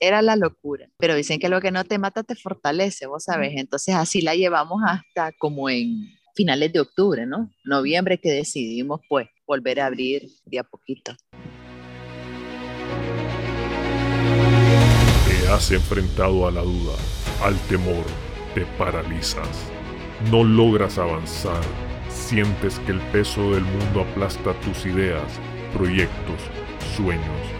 era la locura. Pero dicen que lo que no te mata te fortalece, vos sabes. Entonces así la llevamos hasta como en finales de octubre, ¿no? Noviembre que decidimos pues volver a abrir de a poquito. Te has enfrentado a la duda, al temor, te paralizas. No logras avanzar, sientes que el peso del mundo aplasta tus ideas, proyectos, sueños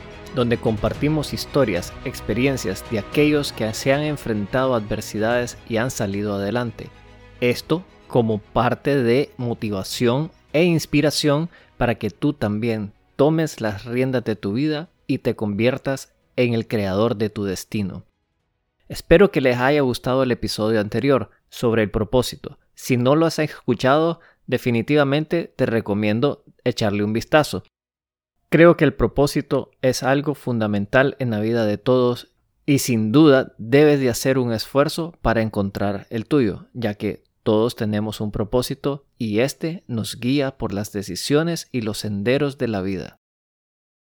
donde compartimos historias, experiencias de aquellos que se han enfrentado a adversidades y han salido adelante. Esto como parte de motivación e inspiración para que tú también tomes las riendas de tu vida y te conviertas en el creador de tu destino. Espero que les haya gustado el episodio anterior sobre el propósito. Si no lo has escuchado, definitivamente te recomiendo echarle un vistazo. Creo que el propósito es algo fundamental en la vida de todos y sin duda debes de hacer un esfuerzo para encontrar el tuyo, ya que todos tenemos un propósito y este nos guía por las decisiones y los senderos de la vida.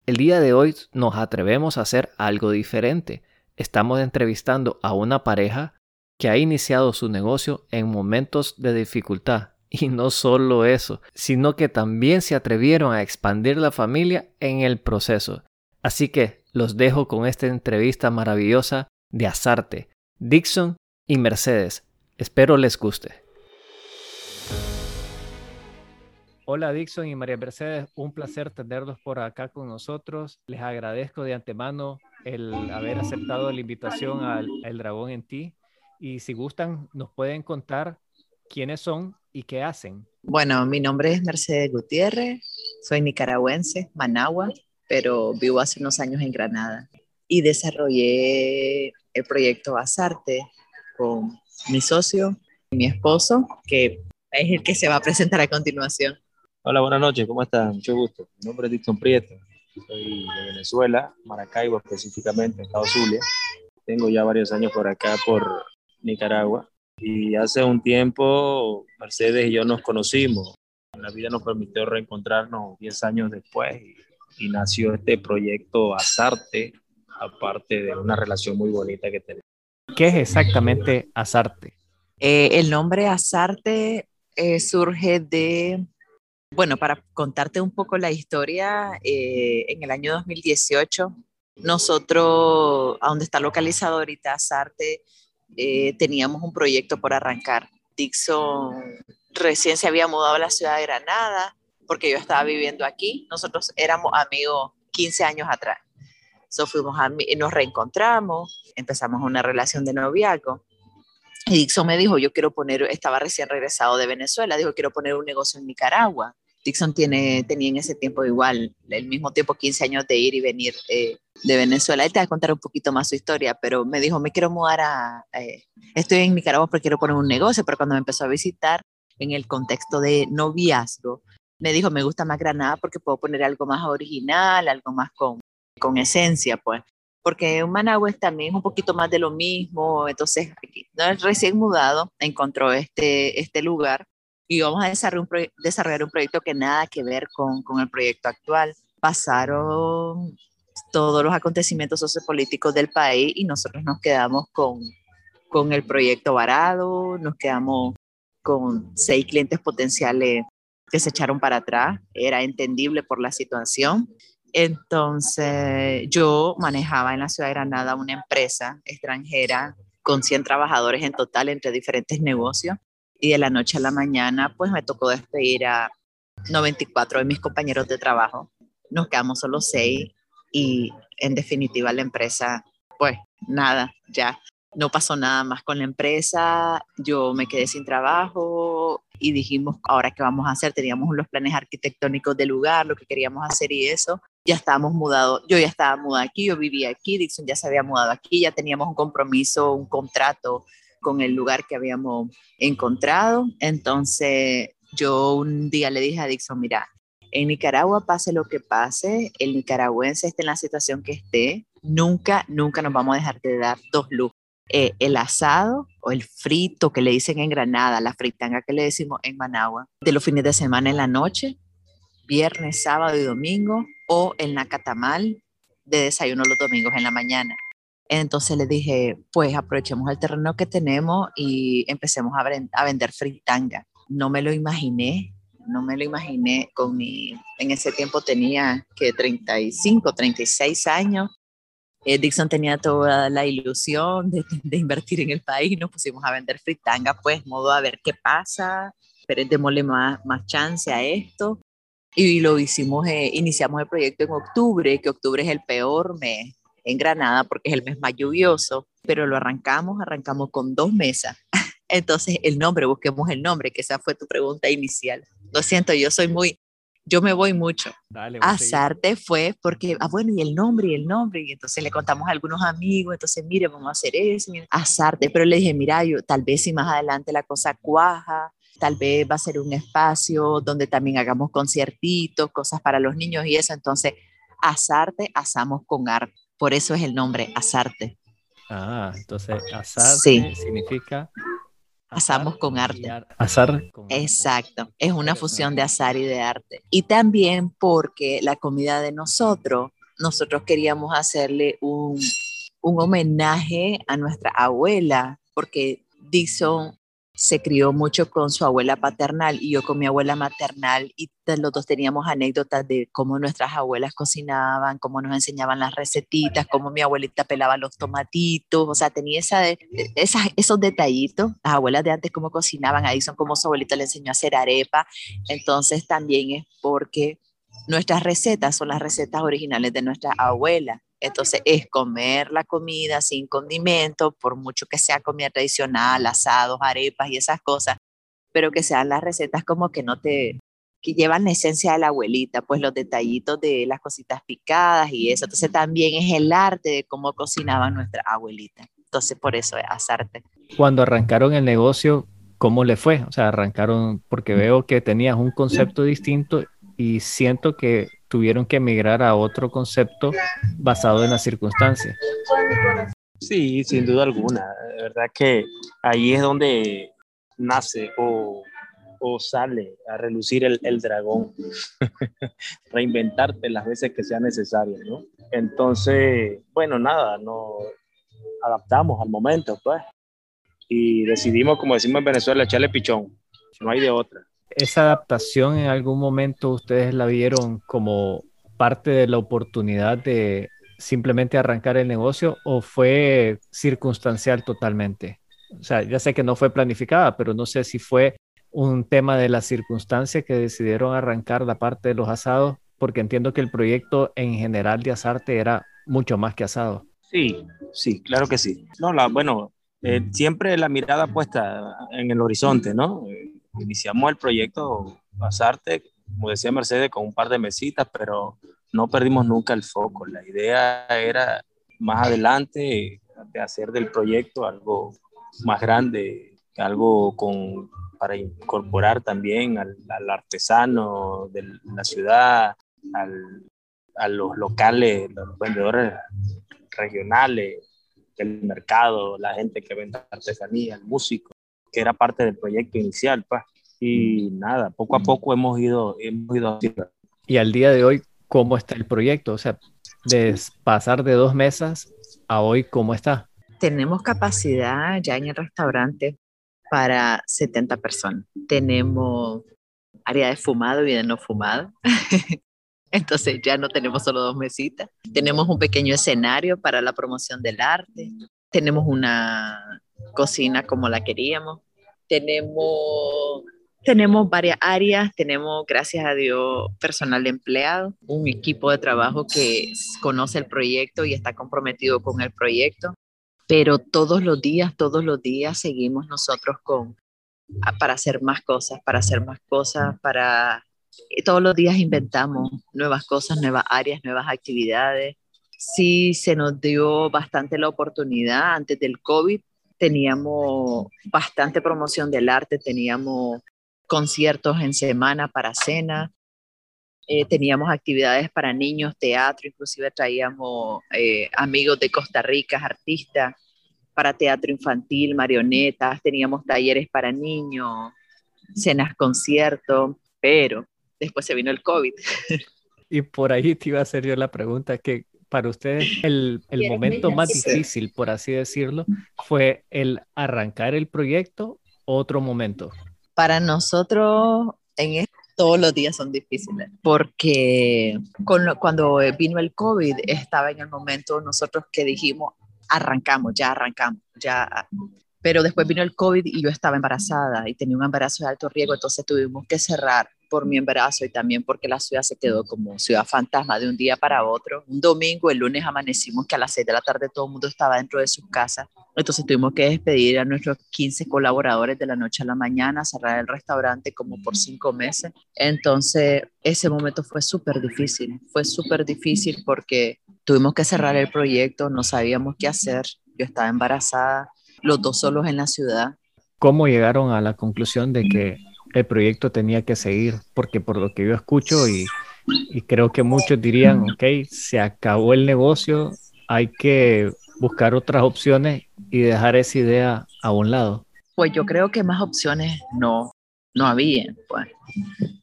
El día de hoy nos atrevemos a hacer algo diferente. Estamos entrevistando a una pareja que ha iniciado su negocio en momentos de dificultad y no solo eso, sino que también se atrevieron a expandir la familia en el proceso. Así que los dejo con esta entrevista maravillosa de Azarte, Dixon y Mercedes. Espero les guste. Hola Dixon y María Mercedes, un placer tenerlos por acá con nosotros. Les agradezco de antemano el haber aceptado la invitación al El Dragón en Ti. Y si gustan, nos pueden contar quiénes son y qué hacen. Bueno, mi nombre es Mercedes Gutiérrez, soy nicaragüense, Managua, pero vivo hace unos años en Granada y desarrollé el proyecto Basarte con mi socio y mi esposo, que es el que se va a presentar a continuación. Hola, buenas noches, ¿cómo están? Mucho gusto. Mi nombre es Dixon Prieto, soy de Venezuela, Maracaibo específicamente, Estado Zulia. Tengo ya varios años por acá, por Nicaragua, y hace un tiempo Mercedes y yo nos conocimos. La vida nos permitió reencontrarnos 10 años después y, nació este proyecto Azarte, aparte de una relación muy bonita que tenemos. ¿Qué es exactamente Azarte? Eh, el nombre Azarte eh, surge de, bueno, para contarte un poco la historia, eh, en el año 2018, nosotros, a donde está localizado ahorita Azarte, eh, teníamos un proyecto por arrancar. Dixon recién se había mudado a la ciudad de Granada porque yo estaba viviendo aquí. Nosotros éramos amigos 15 años atrás. So fuimos nos reencontramos, empezamos una relación de noviazgo. Y Dixon me dijo, yo quiero poner, estaba recién regresado de Venezuela, dijo, quiero poner un negocio en Nicaragua. Dixon tiene, tenía en ese tiempo igual, el mismo tiempo, 15 años de ir y venir eh, de Venezuela. Él te va a contar un poquito más su historia, pero me dijo, me quiero mudar a, eh, estoy en Nicaragua porque quiero poner un negocio, pero cuando me empezó a visitar en el contexto de noviazgo, me dijo, me gusta más Granada porque puedo poner algo más original, algo más con, con esencia, pues. Porque en Managua también es un poquito más de lo mismo, entonces aquí, ¿no? recién mudado encontró este, este lugar y vamos a desarrollar un, proyecto que nada que ver con, con el proyecto actual. Pasaron todos los acontecimientos sociopolíticos del país y nosotros nos quedamos con, con el proyecto varado, nos quedamos con seis clientes potenciales que se echaron para atrás, era entendible por la situación. Entonces yo manejaba en la ciudad de Granada una empresa extranjera con 100 trabajadores en total entre diferentes negocios y de la noche a la mañana pues me tocó despedir a 94 de mis compañeros de trabajo. Nos quedamos solo seis y en definitiva la empresa pues nada, ya no pasó nada más con la empresa, yo me quedé sin trabajo, y dijimos, ahora qué vamos a hacer, teníamos los planes arquitectónicos del lugar, lo que queríamos hacer y eso. Ya estábamos mudados, yo ya estaba mudada aquí, yo vivía aquí, Dixon ya se había mudado aquí, ya teníamos un compromiso, un contrato con el lugar que habíamos encontrado. Entonces yo un día le dije a Dixon, mira, en Nicaragua pase lo que pase, el nicaragüense esté en la situación que esté, nunca, nunca nos vamos a dejar de dar dos lujos. Eh, el asado o el frito que le dicen en Granada, la fritanga que le decimos en Managua, de los fines de semana en la noche, viernes, sábado y domingo, o el nacatamal de desayuno los domingos en la mañana. Entonces le dije, pues aprovechemos el terreno que tenemos y empecemos a, vender fritanga. No me lo imaginé, no me lo imaginé con mi, en ese tiempo tenía que 35, 36 años eh, Dixon tenía toda la ilusión de, invertir en el país, nos pusimos a vender fritanga, pues, modo a ver qué pasa, pero démosle más, más chance a esto. Y lo hicimos, eh, iniciamos el proyecto en octubre, que octubre es el peor mes en Granada porque es el mes más lluvioso, pero lo arrancamos, arrancamos con dos mesas. Entonces, el nombre, busquemos el nombre, que esa fue tu pregunta inicial. Lo siento, yo soy muy, yo me voy mucho. Dale, Azarte fue porque, ah, bueno, y el nombre, y el nombre, y entonces le contamos a algunos amigos, entonces, mire, vamos a hacer eso, Azarte, pero le dije, mira, yo, tal vez si más adelante la cosa cuaja, tal vez va a ser un espacio donde también hagamos conciertitos, cosas para los niños y eso, entonces, Azarte, asamos con arte, por eso es el nombre, Azarte. Ah, entonces, Azarte significa Asamos con arte. Azar. Exacto, es una fusión de azar y de arte. Y también porque la comida de nosotros, nosotros queríamos hacerle un, un homenaje a nuestra abuela, porque Dixon se crió mucho con su abuela paternal y yo con mi abuela maternal y los dos teníamos anécdotas de cómo nuestras abuelas cocinaban, cómo nos enseñaban las recetitas, cómo mi abuelita pelaba los tomatitos, o sea, tenía esa, esas, esos detallitos, las abuelas de antes cómo cocinaban, ahí son como su abuelita le enseñó a hacer arepa, entonces también es porque nuestras recetas son las recetas originales de nuestra abuela entonces es comer la comida sin condimento, por mucho que sea comida tradicional, asados, arepas y esas cosas, pero que sean las recetas como que no te, que llevan la esencia de la abuelita, pues los detallitos de las cositas picadas y eso. Entonces también es el arte de cómo cocinaba nuestra abuelita. Entonces por eso es asarte. Cuando arrancaron el negocio, ¿cómo le fue? O sea, arrancaron porque veo que tenías un concepto distinto y siento que tuvieron que emigrar a otro concepto basado en las circunstancias. Sí, sin duda alguna. De verdad que ahí es donde nace o, o sale a relucir el, el dragón. Reinventarte las veces que sea necesario, ¿no? Entonces, bueno, nada, nos adaptamos al momento, pues. Y decidimos, como decimos en Venezuela, echarle pichón. No hay de otra esa adaptación en algún momento ustedes la vieron como parte de la oportunidad de simplemente arrancar el negocio o fue circunstancial totalmente? O sea, ya sé que no fue planificada, pero no sé si fue un tema de la circunstancia que decidieron arrancar la parte de los asados, porque entiendo que el proyecto en general de Asarte era mucho más que asado. Sí, sí, claro que sí. No, la, bueno, eh, siempre la mirada puesta en el horizonte, ¿no? Iniciamos el proyecto Basarte, como decía Mercedes, con un par de mesitas, pero no perdimos nunca el foco. La idea era más adelante de hacer del proyecto algo más grande, algo con, para incorporar también al, artesano de la ciudad, a los locales, los vendedores regionales del mercado, la gente que vende artesanía, el músico que era parte del proyecto inicial, pues. Y nada, poco a poco hemos ido, hemos ido Y al día de hoy, ¿cómo está el proyecto? O sea, de pasar de dos mesas a hoy, ¿cómo está? Tenemos capacidad ya en el restaurante para 70 personas. Tenemos área de fumado y de no fumado. Entonces ya no tenemos solo dos mesitas. Tenemos un pequeño escenario para la promoción del arte. Tenemos una cocina como la queríamos. Tenemos, tenemos varias áreas, tenemos, gracias a Dios, personal empleado, un equipo de trabajo que conoce el proyecto y está comprometido con el proyecto, pero todos los días, todos los días seguimos nosotros con, para hacer más cosas, para hacer más cosas, para... Todos los días inventamos nuevas cosas, nuevas áreas, nuevas actividades. Sí se nos dio bastante la oportunidad antes del COVID. Teníamos bastante promoción del arte, teníamos conciertos en semana para cena, eh, teníamos actividades para niños, teatro, inclusive traíamos eh, amigos de Costa Rica, artistas, para teatro infantil, marionetas, teníamos talleres para niños, cenas, conciertos, pero después se vino el COVID. Y por ahí te iba a hacer yo la pregunta, que para ustedes el, el momento más difícil, por así decirlo, fue el arrancar el proyecto o otro momento. Para nosotros, en todos los días son difíciles, porque cuando vino el COVID estaba en el momento nosotros que dijimos, arrancamos, ya arrancamos, ya. Pero después vino el COVID y yo estaba embarazada y tenía un embarazo de alto riesgo, entonces tuvimos que cerrar por mi embarazo y también porque la ciudad se quedó como ciudad fantasma de un día para otro. Un domingo, el lunes amanecimos que a las 6 de la tarde todo el mundo estaba dentro de sus casas. Entonces tuvimos que despedir a nuestros 15 colaboradores de la noche a la mañana, cerrar el restaurante como por cinco meses. Entonces ese momento fue súper difícil, fue súper difícil porque tuvimos que cerrar el proyecto, no sabíamos qué hacer. Yo estaba embarazada, los dos solos en la ciudad. ¿Cómo llegaron a la conclusión de que el proyecto tenía que seguir, porque por lo que yo escucho y, creo que muchos dirían, ok, se acabó el negocio, hay que buscar otras opciones y dejar esa idea a un lado. Pues yo creo que más opciones no, no había, pues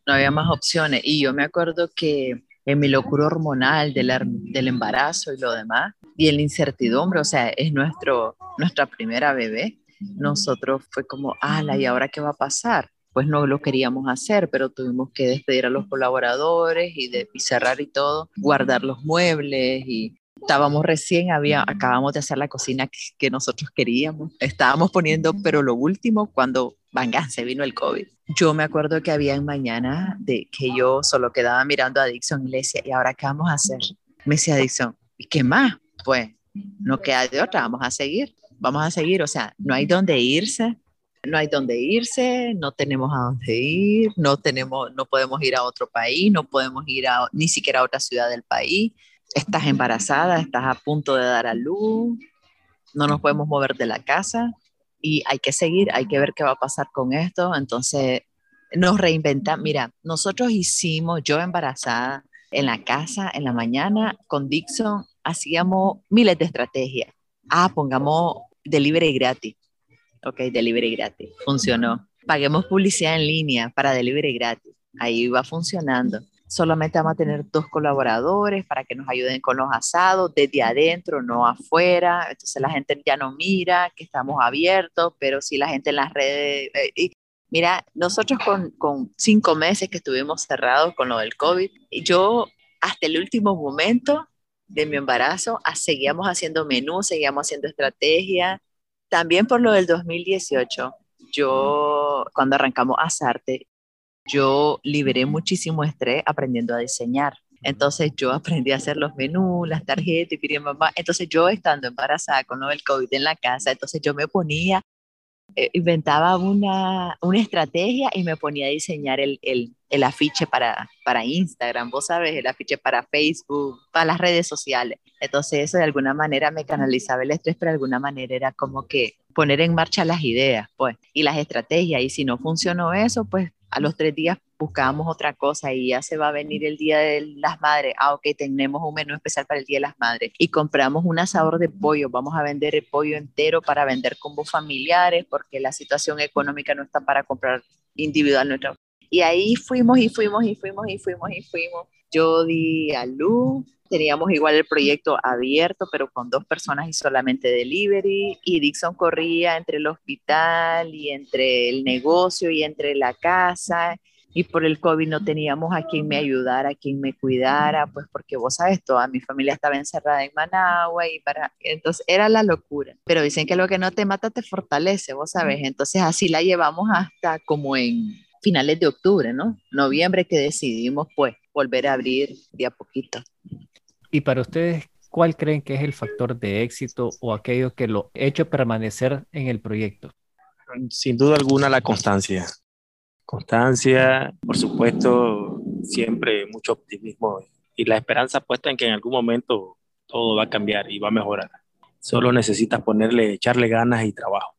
no había más opciones. Y yo me acuerdo que en mi locura hormonal del, del embarazo y lo demás, y en la incertidumbre, o sea, es nuestro, nuestra primera bebé, nosotros fue como, ala, ¿y ahora qué va a pasar? Pues no lo queríamos hacer, pero tuvimos que despedir a los colaboradores y, de, cerrar y todo, guardar los muebles y estábamos recién, había, acabamos de hacer la cocina que, nosotros queríamos, estábamos poniendo, pero lo último, cuando venga, se vino el COVID. Yo me acuerdo que había en mañana de que yo solo quedaba mirando a Dixon y le decía, ¿y ahora qué vamos a hacer? Me decía Dixon, ¿y qué más? Pues no queda de otra, vamos a seguir, vamos a seguir, o sea, no hay dónde irse, no hay dónde irse, no tenemos a dónde ir, no, tenemos, no podemos ir a otro país, no podemos ir a, ni siquiera a otra ciudad del país. Estás embarazada, estás a punto de dar a luz, no nos podemos mover de la casa y hay que seguir, hay que ver qué va a pasar con esto. Entonces, nos reinventamos. Mira, nosotros hicimos, yo embarazada, en la casa, en la mañana, con Dixon, hacíamos miles de estrategias. Ah, pongamos delivery gratis Ok, delivery gratis. Funcionó. Paguemos publicidad en línea para delivery gratis. Ahí va funcionando. Solamente vamos a tener dos colaboradores para que nos ayuden con los asados desde adentro, no afuera. Entonces la gente ya no mira que estamos abiertos, pero sí la gente en las redes. Eh, mira, nosotros con, con cinco meses que estuvimos cerrados con lo del COVID, yo hasta el último momento de mi embarazo seguíamos haciendo menús, seguíamos haciendo estrategias, también por lo del 2018, yo cuando arrancamos Asarte, yo liberé muchísimo estrés aprendiendo a diseñar. Entonces yo aprendí a hacer los menús, las tarjetas y mamá. Entonces yo estando embarazada con lo del COVID en la casa, entonces yo me ponía inventaba una, una, estrategia y me ponía a diseñar el, el, el, afiche para, para Instagram, vos sabes, el afiche para Facebook, para las redes sociales. Entonces eso de alguna manera me canalizaba el estrés, pero de alguna manera era como que poner en marcha las ideas, pues, y las estrategias. Y si no funcionó eso, pues a los tres días buscábamos otra cosa y ya se va a venir el Día de las Madres. Ah, ok, tenemos un menú especial para el Día de las Madres y compramos un asador de pollo. Vamos a vender el pollo entero para vender combos familiares porque la situación económica no está para comprar individual nuestro. Y ahí fuimos y fuimos y fuimos y fuimos y fuimos. Yo di a teníamos igual el proyecto abierto, pero con dos personas y solamente delivery. Y Dixon corría entre el hospital y entre el negocio y entre la casa. Y por el COVID no teníamos a quien me ayudara, a quien me cuidara, pues porque vos sabes, toda mi familia estaba encerrada en Managua y para... Entonces era la locura. Pero dicen que lo que no te mata te fortalece, vos sabes. Entonces así la llevamos hasta como en finales de octubre, ¿no? Noviembre que decidimos pues volver a abrir de a poquito. Y para ustedes, ¿cuál creen que es el factor de éxito o aquello que lo ha hecho permanecer en el proyecto? Sin duda alguna la constancia. Constancia, por supuesto, siempre mucho optimismo y la esperanza puesta en que en algún momento todo va a cambiar y va a mejorar. Solo necesitas ponerle, echarle ganas y trabajo.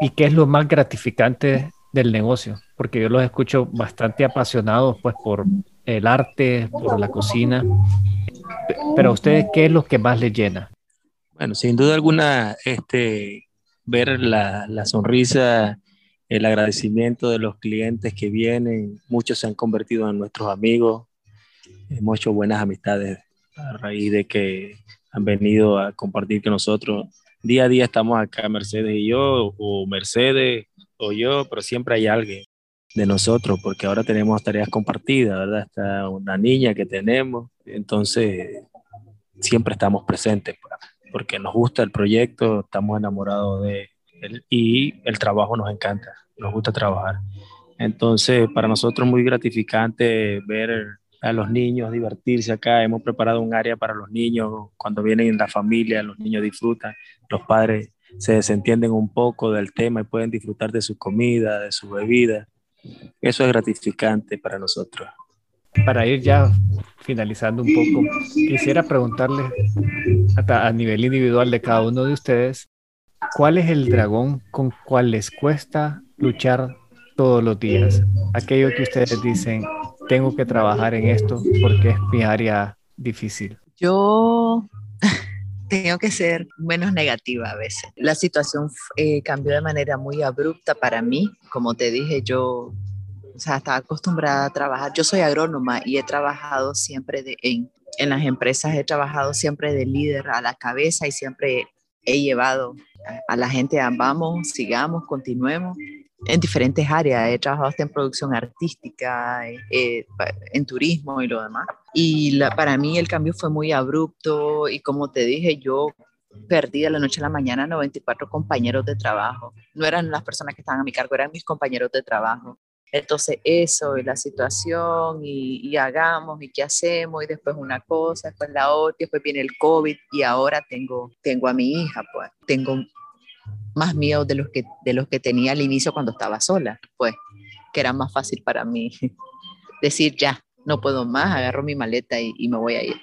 ¿Y qué es lo más gratificante del negocio? Porque yo los escucho bastante apasionados pues por el arte, por la cocina. Pero a ustedes, ¿qué es lo que más les llena? Bueno, sin duda alguna, este, ver la, la sonrisa, el agradecimiento de los clientes que vienen, muchos se han convertido en nuestros amigos, hemos hecho buenas amistades a raíz de que han venido a compartir con nosotros. Día a día estamos acá, Mercedes y yo, o Mercedes o yo, pero siempre hay alguien de nosotros, porque ahora tenemos tareas compartidas, ¿verdad? Está una niña que tenemos, entonces siempre estamos presentes, pues, porque nos gusta el proyecto, estamos enamorados de él y el trabajo nos encanta, nos gusta trabajar. Entonces, para nosotros es muy gratificante ver a los niños divertirse acá. Hemos preparado un área para los niños. Cuando vienen la familia, los niños disfrutan, los padres se desentienden un poco del tema y pueden disfrutar de su comida, de su bebida. Eso es gratificante para nosotros. Para ir ya finalizando un poco, quisiera preguntarle a nivel individual de cada uno de ustedes, ¿cuál es el dragón con cual les cuesta luchar todos los días? Aquello que ustedes dicen, tengo que trabajar en esto porque es mi área difícil. Yo tengo que ser menos negativa a veces. La situación eh, cambió de manera muy abrupta para mí. Como te dije, yo o sea, estaba acostumbrada a trabajar. Yo soy agrónoma y he trabajado siempre de, en, en las empresas, he trabajado siempre de líder a la cabeza y siempre he llevado a, la gente a vamos, sigamos, continuemos en diferentes áreas. He trabajado hasta en producción artística, eh, en turismo y lo demás. Y la, para mí el cambio fue muy abrupto y como te dije, yo perdí de la noche a la mañana 94 compañeros de trabajo. No eran las personas que estaban a mi cargo, eran mis compañeros de trabajo. Entonces eso y la situación y, y, hagamos y qué hacemos y después una cosa, después la otra, después viene el COVID y ahora tengo, tengo a mi hija, pues tengo más miedo de los que, de los que tenía al inicio cuando estaba sola, pues, que era más fácil para mí decir ya, no puedo más, agarro mi maleta y, y me voy a ir.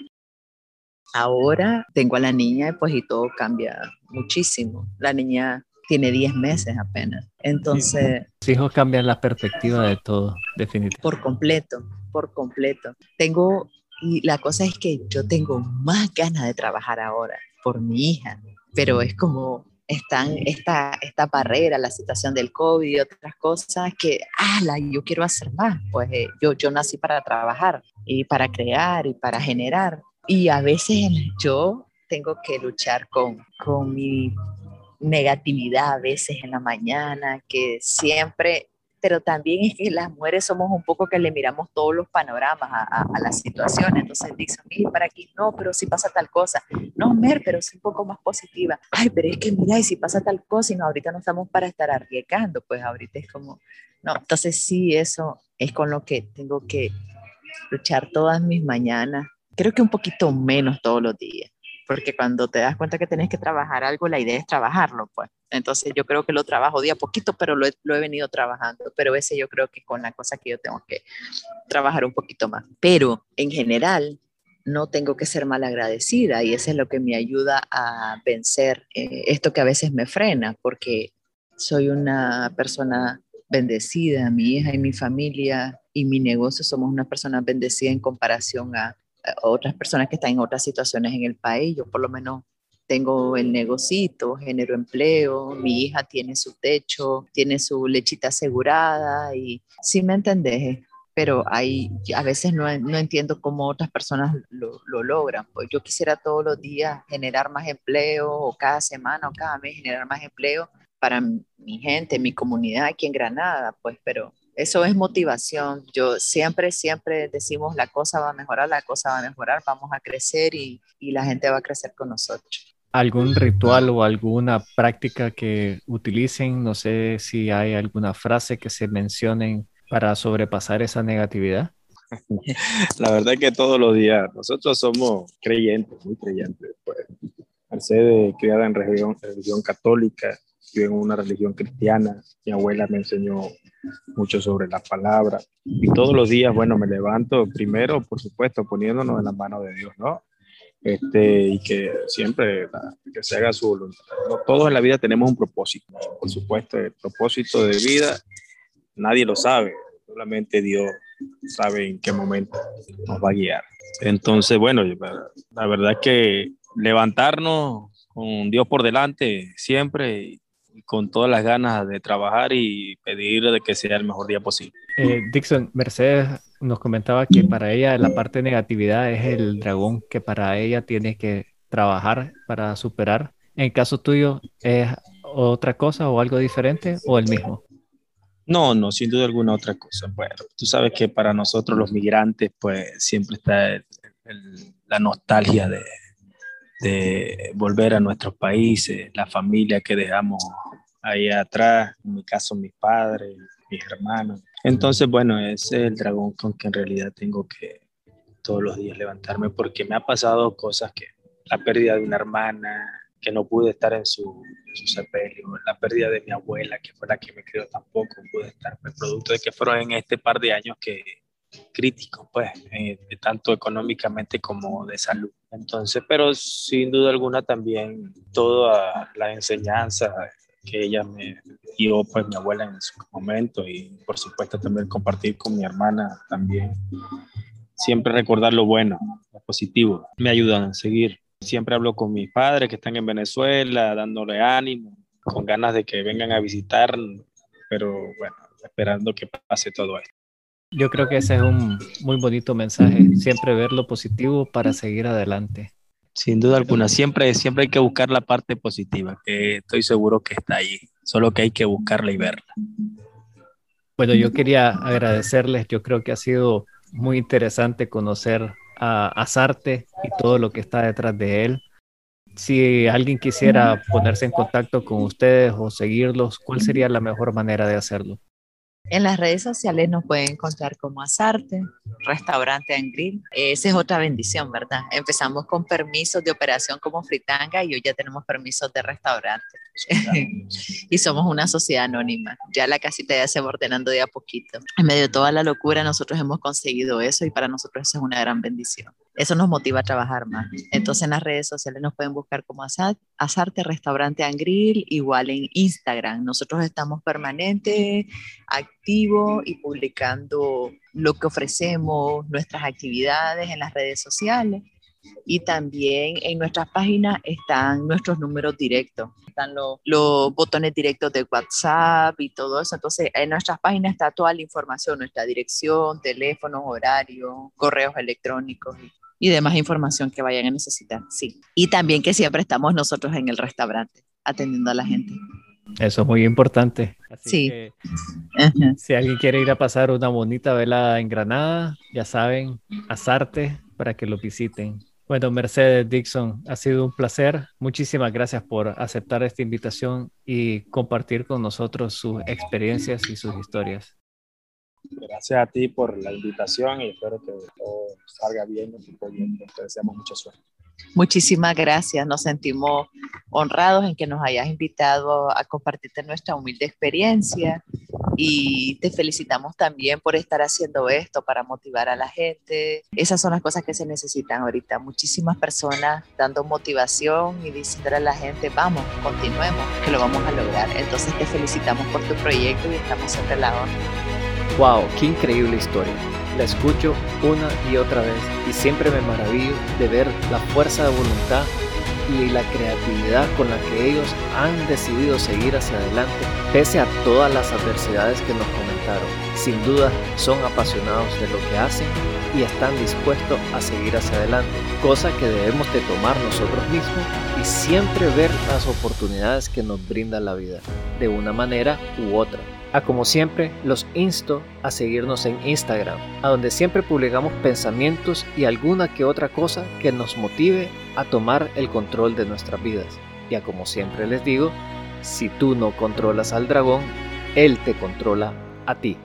Ahora tengo a la niña pues y todo cambia muchísimo. La niña tiene 10 meses apenas. Entonces... Los hijos cambian la perspectiva de todo, definitivamente. Por completo, por completo. Tengo, y la cosa es que yo tengo más ganas de trabajar ahora por mi hija, pero es como están esta, esta barrera, la situación del COVID y otras cosas que, ala, yo quiero hacer más. Pues eh, yo, yo nací para trabajar y para crear y para generar. Y a veces yo tengo que luchar con, con mi negatividad a veces en la mañana, que siempre pero también es que las mujeres somos un poco que le miramos todos los panoramas a, a, a la situación. Entonces dicen, mire, para aquí no, pero si pasa tal cosa. No, Mer, pero es un poco más positiva. Ay, pero es que mira, y si pasa tal cosa, y no, ahorita no estamos para estar arriesgando, pues ahorita es como, no. Entonces sí, eso es con lo que tengo que luchar todas mis mañanas. Creo que un poquito menos todos los días porque cuando te das cuenta que tienes que trabajar algo, la idea es trabajarlo, pues. Entonces yo creo que lo trabajo día a poquito, pero lo he, lo he, venido trabajando, pero ese yo creo que con la cosa que yo tengo que trabajar un poquito más. Pero en general no tengo que ser mal agradecida y eso es lo que me ayuda a vencer eh, esto que a veces me frena, porque soy una persona bendecida, mi hija y mi familia y mi negocio somos una persona bendecida en comparación a otras personas que están en otras situaciones en el país. Yo por lo menos tengo el negocito, genero empleo, mi hija tiene su techo, tiene su lechita asegurada y sí me entendés, pero hay, a veces no, no entiendo cómo otras personas lo, lo, logran. Pues yo quisiera todos los días generar más empleo o cada semana o cada mes generar más empleo para mi gente, mi comunidad aquí en Granada, pues, pero eso es motivación. Yo siempre, siempre decimos la cosa va a mejorar, la cosa va a mejorar, vamos a crecer y, y la gente va a crecer con nosotros. ¿Algún ritual o alguna práctica que utilicen? No sé si hay alguna frase que se mencionen para sobrepasar esa negatividad. La verdad es que todos los días nosotros somos creyentes, muy creyentes. Pues. Mercedes, criada en religión, religión católica, yo en una religión cristiana, mi abuela me enseñó mucho sobre la palabra y todos los días, bueno, me levanto primero, por supuesto, poniéndonos en las manos de Dios, ¿no? Este, y que siempre que se haga su voluntad. Todos en la vida tenemos un propósito, por supuesto, el propósito de vida nadie lo sabe, solamente Dios sabe en qué momento nos va a guiar. Entonces, bueno, la verdad es que levantarnos con Dios por delante siempre con todas las ganas de trabajar y pedir de que sea el mejor día posible. Eh, Dixon, Mercedes nos comentaba que para ella la parte de negatividad es el dragón que para ella tiene que trabajar para superar. En caso tuyo, ¿es otra cosa o algo diferente o el mismo? No, no, sin duda alguna otra cosa. Bueno, tú sabes que para nosotros los migrantes, pues siempre está la nostalgia de, de, volver a nuestros países, la familia que dejamos ahí atrás, en mi caso mis padres, mis hermanos. Entonces, bueno, es el dragón con que en realidad tengo que todos los días levantarme porque me ha pasado cosas que la pérdida de una hermana, que no pude estar en su, su sepelio, la pérdida de mi abuela, que fue la que me crió, tampoco pude estar, el producto de que fueron en este par de años que críticos, pues, eh, tanto económicamente como de salud. Entonces, pero sin duda alguna también toda la enseñanza que ella me dio, pues mi abuela en su momento y por supuesto también compartir con mi hermana también. Siempre recordar lo bueno, lo positivo, me ayudan a seguir Siempre hablo con mis padres que están en Venezuela, dándole ánimo, con ganas de que vengan a visitar, pero bueno, esperando que pase todo esto. Yo creo que ese es un muy bonito mensaje, siempre ver lo positivo para seguir adelante. Sin duda alguna, siempre, siempre hay que buscar la parte positiva, que estoy seguro que está ahí, solo que hay que buscarla y verla. Bueno, yo quería agradecerles, yo creo que ha sido muy interesante conocer a, Azarte y todo lo que está detrás de él. Si alguien quisiera ponerse en contacto con ustedes o seguirlos, ¿cuál sería la mejor manera de hacerlo? En las redes sociales nos pueden encontrar como Azarte, Restaurante and Grill. Esa es otra bendición, ¿verdad? Empezamos con permisos de operación como Fritanga y hoy ya tenemos permisos de restaurante. y somos una sociedad anónima. Ya la casita ya se va ordenando de a poquito. En medio de toda la locura, nosotros hemos conseguido eso y para nosotros eso es una gran bendición eso nos motiva a trabajar más. Entonces en las redes sociales nos pueden buscar como Asarte Restaurante Angril, igual en Instagram. Nosotros estamos permanente, activo y publicando lo que ofrecemos, nuestras actividades en las redes sociales. Y también en nuestras páginas están nuestros números directos, están los, los, botones directos de WhatsApp y todo eso. Entonces, en nuestras páginas está toda la información, nuestra dirección, teléfonos, horarios, correos electrónicos y demás información que vayan a necesitar, sí. Y también que siempre estamos nosotros en el restaurante atendiendo a la gente. Eso es muy importante. sí. si alguien quiere ir a pasar una bonita velada en Granada, ya saben, asarte para que lo visiten. Bueno, Mercedes Dixon, ha sido un placer. Muchísimas gracias por aceptar esta invitación y compartir con nosotros sus experiencias y sus historias. Gracias a ti por la invitación y espero que todo salga bien en tu proyecto. Te deseamos mucha suerte. Muchísimas gracias. Nos sentimos honrados en que nos hayas invitado a compartirte nuestra humilde experiencia y te felicitamos también por estar haciendo esto para motivar a la gente. Esas son las cosas que se necesitan ahorita. Muchísimas personas dando motivación y diciendo a la gente, vamos, continuemos, que lo vamos a lograr. Entonces te felicitamos por tu proyecto y estamos a la ¡Wow! ¡Qué increíble historia! La escucho una y otra vez y siempre me maravillo de ver la fuerza de voluntad y la creatividad con la que ellos han decidido seguir hacia adelante pese a todas las adversidades que nos comentaron. Sin duda son apasionados de lo que hacen y están dispuestos a seguir hacia adelante, cosa que debemos de tomar nosotros mismos y siempre ver las oportunidades que nos brinda la vida, de una manera u otra. A como siempre, los insto a seguirnos en Instagram, a donde siempre publicamos pensamientos y alguna que otra cosa que nos motive a tomar el control de nuestras vidas. Y a como siempre les digo, si tú no controlas al dragón, él te controla a ti.